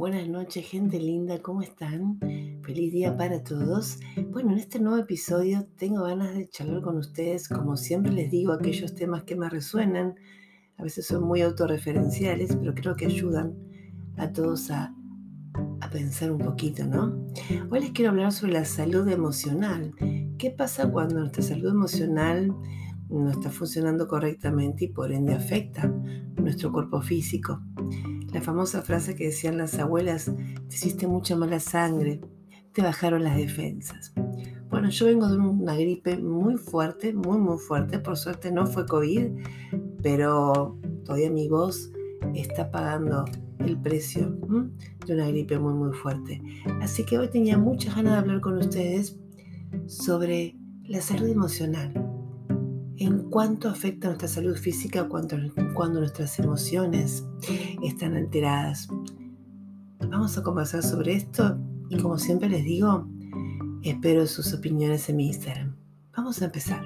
Buenas noches, gente linda, ¿cómo están? Feliz día para todos. Bueno, en este nuevo episodio tengo ganas de charlar con ustedes, como siempre les digo, aquellos temas que me resuenan. A veces son muy autorreferenciales, pero creo que ayudan a todos a, a pensar un poquito, ¿no? Hoy les quiero hablar sobre la salud emocional. ¿Qué pasa cuando nuestra salud emocional no está funcionando correctamente y por ende afecta nuestro cuerpo físico? La famosa frase que decían las abuelas, te hiciste mucha mala sangre, te bajaron las defensas. Bueno, yo vengo de una gripe muy fuerte, muy, muy fuerte. Por suerte no fue COVID, pero todavía mi voz está pagando el precio de una gripe muy, muy fuerte. Así que hoy tenía muchas ganas de hablar con ustedes sobre la salud emocional en cuánto afecta nuestra salud física cuando, nuestras emociones están alteradas. Vamos a conversar sobre esto y como siempre les digo, espero sus opiniones en mi Instagram. Vamos a empezar.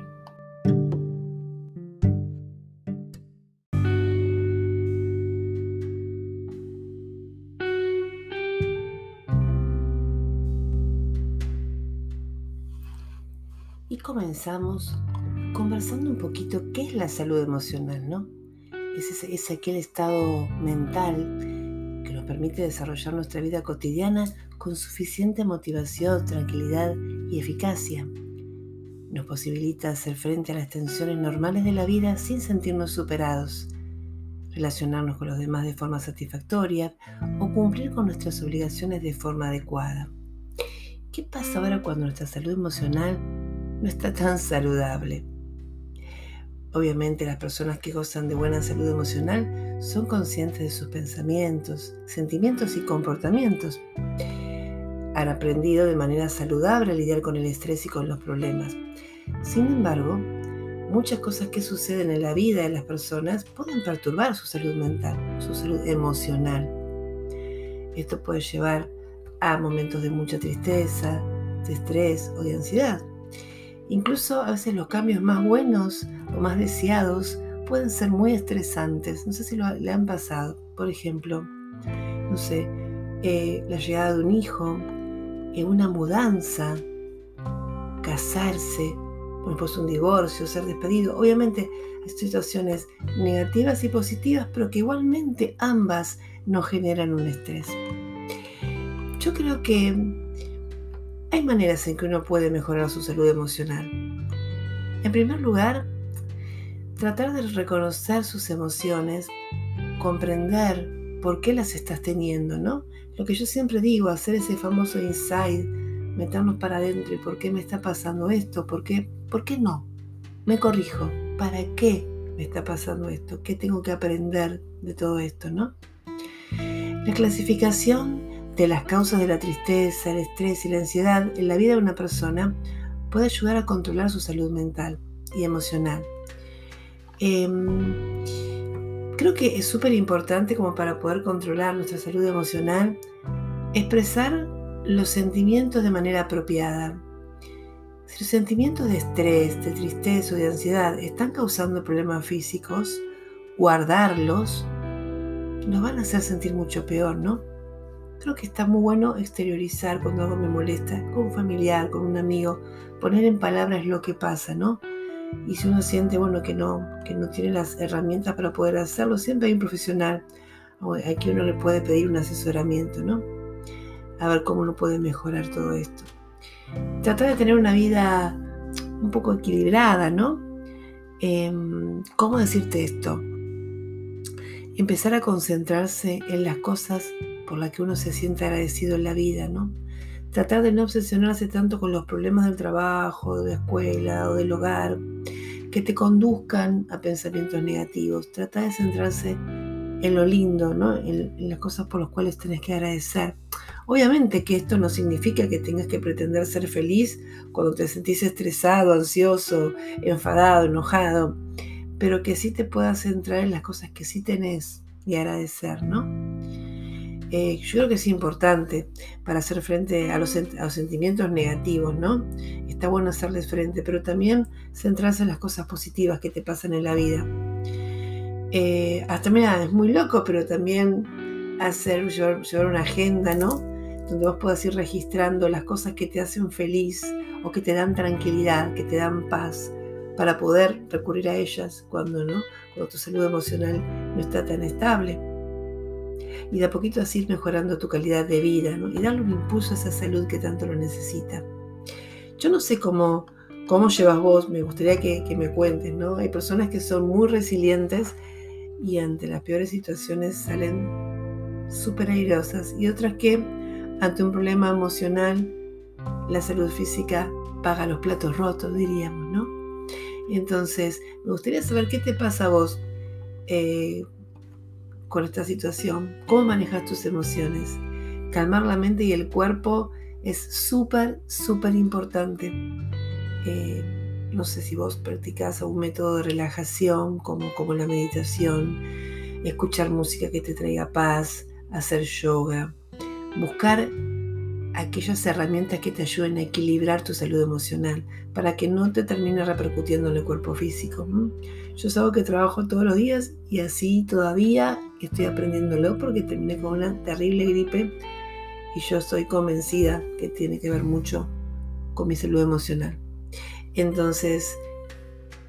Y comenzamos conversando un poquito qué es la salud emocional, ¿no? Es, aquel estado mental que nos permite desarrollar nuestra vida cotidiana con suficiente motivación, tranquilidad y eficacia. Nos posibilita hacer frente a las tensiones normales de la vida sin sentirnos superados, relacionarnos con los demás de forma satisfactoria o cumplir con nuestras obligaciones de forma adecuada. ¿Qué pasa ahora cuando nuestra salud emocional no está tan saludable? Obviamente las personas que gozan de buena salud emocional son conscientes de sus pensamientos, sentimientos y comportamientos. Han aprendido de manera saludable a lidiar con el estrés y con los problemas. Sin embargo, muchas cosas que suceden en la vida de las personas pueden perturbar su salud mental, su salud emocional. Esto puede llevar a momentos de mucha tristeza, de estrés o de ansiedad. Incluso a veces los cambios más buenos o más deseados pueden ser muy estresantes. No sé si lo, le han pasado. Por ejemplo, no sé, eh, la llegada de un hijo, una mudanza, casarse, después un divorcio, ser despedido. Obviamente hay situaciones negativas y positivas, pero que igualmente ambas nos generan un estrés. Yo creo que hay maneras en que uno puede mejorar su salud emocional. En primer lugar, tratar de reconocer sus emociones, comprender por qué las estás teniendo, ¿no? Lo que yo siempre digo, hacer ese famoso inside, meternos para adentro y por qué me está pasando esto, por qué, por qué no. Me corrijo, ¿para qué me está pasando esto? ¿Qué tengo que aprender de todo esto, no? La clasificación de las causas de la tristeza, el estrés y la ansiedad en la vida de una persona puede ayudar a controlar su salud mental y emocional. Em, creo que es súper importante como para poder controlar nuestra salud emocional, expresar los sentimientos de manera apropiada. Si los sentimientos de estrés, de tristeza o de ansiedad están causando problemas físicos, guardarlos nos van a hacer sentir mucho peor, ¿no? Creo que está muy bueno exteriorizar cuando algo me molesta, con un familiar, con un amigo, poner en palabras lo que pasa, ¿no? Y si uno siente, bueno, que no, que no tiene las herramientas para poder hacerlo, siempre hay un profesional a quien uno le puede pedir un asesoramiento, ¿no? A ver cómo uno puede mejorar todo esto. Tratar de tener una vida un poco equilibrada, ¿no? Em, ¿Cómo decirte esto? Empezar a concentrarse en las cosas por la que uno se siente agradecido en la vida, ¿no? Tratar de no obsesionarse tanto con los problemas del trabajo, de la escuela o del hogar, que te conduzcan a pensamientos negativos. Trata de centrarse en lo lindo, ¿no? En, en las cosas por las cuales tenés que agradecer. Obviamente que esto no significa que tengas que pretender ser feliz cuando te sentís estresado, ansioso, enfadado, enojado, pero que sí te puedas centrar en las cosas que sí tenés y agradecer, ¿no? Eh, yo creo que es importante para hacer frente a los, sentimientos negativos, ¿no? Está bueno hacerles frente, pero también centrarse en las cosas positivas que te pasan en la vida. Eh, hasta mira, es muy loco, pero también hacer, llevar, una agenda, ¿no? Donde vos puedas ir registrando las cosas que te hacen feliz o que te dan tranquilidad, que te dan paz, para poder recurrir a ellas cuando, ¿no? cuando tu salud emocional no está tan estable. Y de a poquito así ir mejorando tu calidad de vida ¿no? y darle un impulso a esa salud que tanto lo necesita. Yo no sé cómo, cómo llevas vos, me gustaría que, que me cuentes, ¿no? Hay personas que son muy resilientes y ante las peores situaciones salen súper airosas y otras que ante un problema emocional la salud física paga los platos rotos, diríamos, ¿no? Entonces, me gustaría saber qué te pasa a vos eh, con esta situación, cómo manejas tus emociones. Calmar la mente y el cuerpo es súper, súper importante. Eh, no sé si vos practicás algún método de relajación como, como la meditación, escuchar música que te traiga paz, hacer yoga, buscar aquellas herramientas que te ayuden a equilibrar tu salud emocional para que no te termine repercutiendo en el cuerpo físico. Yo es algo que trabajo todos los días y así todavía estoy aprendiéndolo porque terminé con una terrible gripe y yo estoy convencida que tiene que ver mucho con mi salud emocional. Entonces,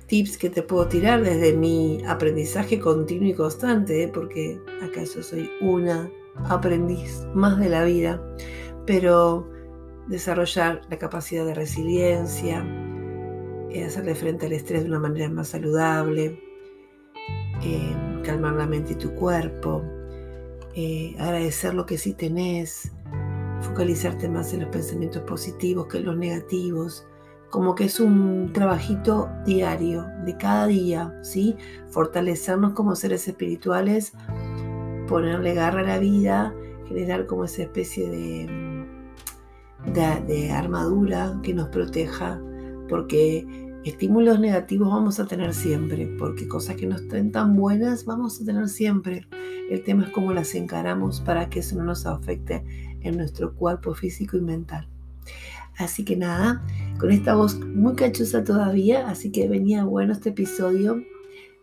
tips que te puedo tirar desde mi aprendizaje continuo y constante, ¿eh? porque acaso soy una aprendiz más de la vida, pero desarrollar la capacidad de resiliencia, eh, hacerle frente al estrés de una manera más saludable, eh, calmar la mente y tu cuerpo, agradecer lo que sí tenés, focalizarte más en los pensamientos positivos que en los negativos, como que es un trabajito diario, de cada día, ¿sí? Fortalecernos como seres espirituales, ponerle garra a la vida, generar como esa especie de, de, armadura que nos proteja, porque estímulos negativos vamos a tener siempre, porque cosas que no estén tan buenas vamos a tener siempre. El tema es cómo las encaramos para que eso no nos afecte en nuestro cuerpo físico y mental. Así que nada, con esta voz muy cachosa todavía, así que venía bueno este episodio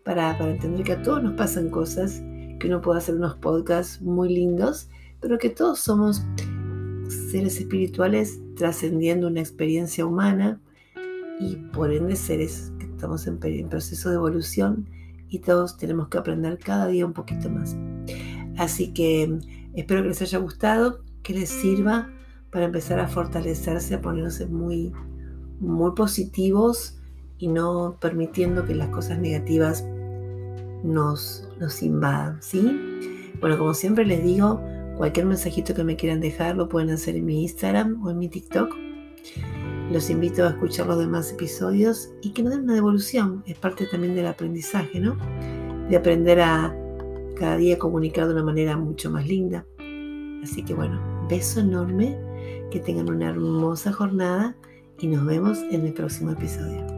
para, entender que a todos nos pasan cosas, que uno puede hacer unos podcasts muy lindos, pero que todos somos seres espirituales trascendiendo una experiencia humana y por ende seres que estamos en, proceso de evolución y todos tenemos que aprender cada día un poquito más. Así que espero que les haya gustado, que les sirva para empezar a fortalecerse, a ponerse muy, muy positivos y no permitiendo que las cosas negativas nos, nos invadan, ¿sí? Bueno, como siempre les digo, cualquier mensajito que me quieran dejar lo pueden hacer en mi Instagram o en mi TikTok. Los invito a escuchar los demás episodios y que me den una devolución. Es parte también del aprendizaje, ¿no? De aprender a cada día comunicar de una manera mucho más linda. Así que bueno, beso enorme que tengan una hermosa jornada y nos vemos en el próximo episodio.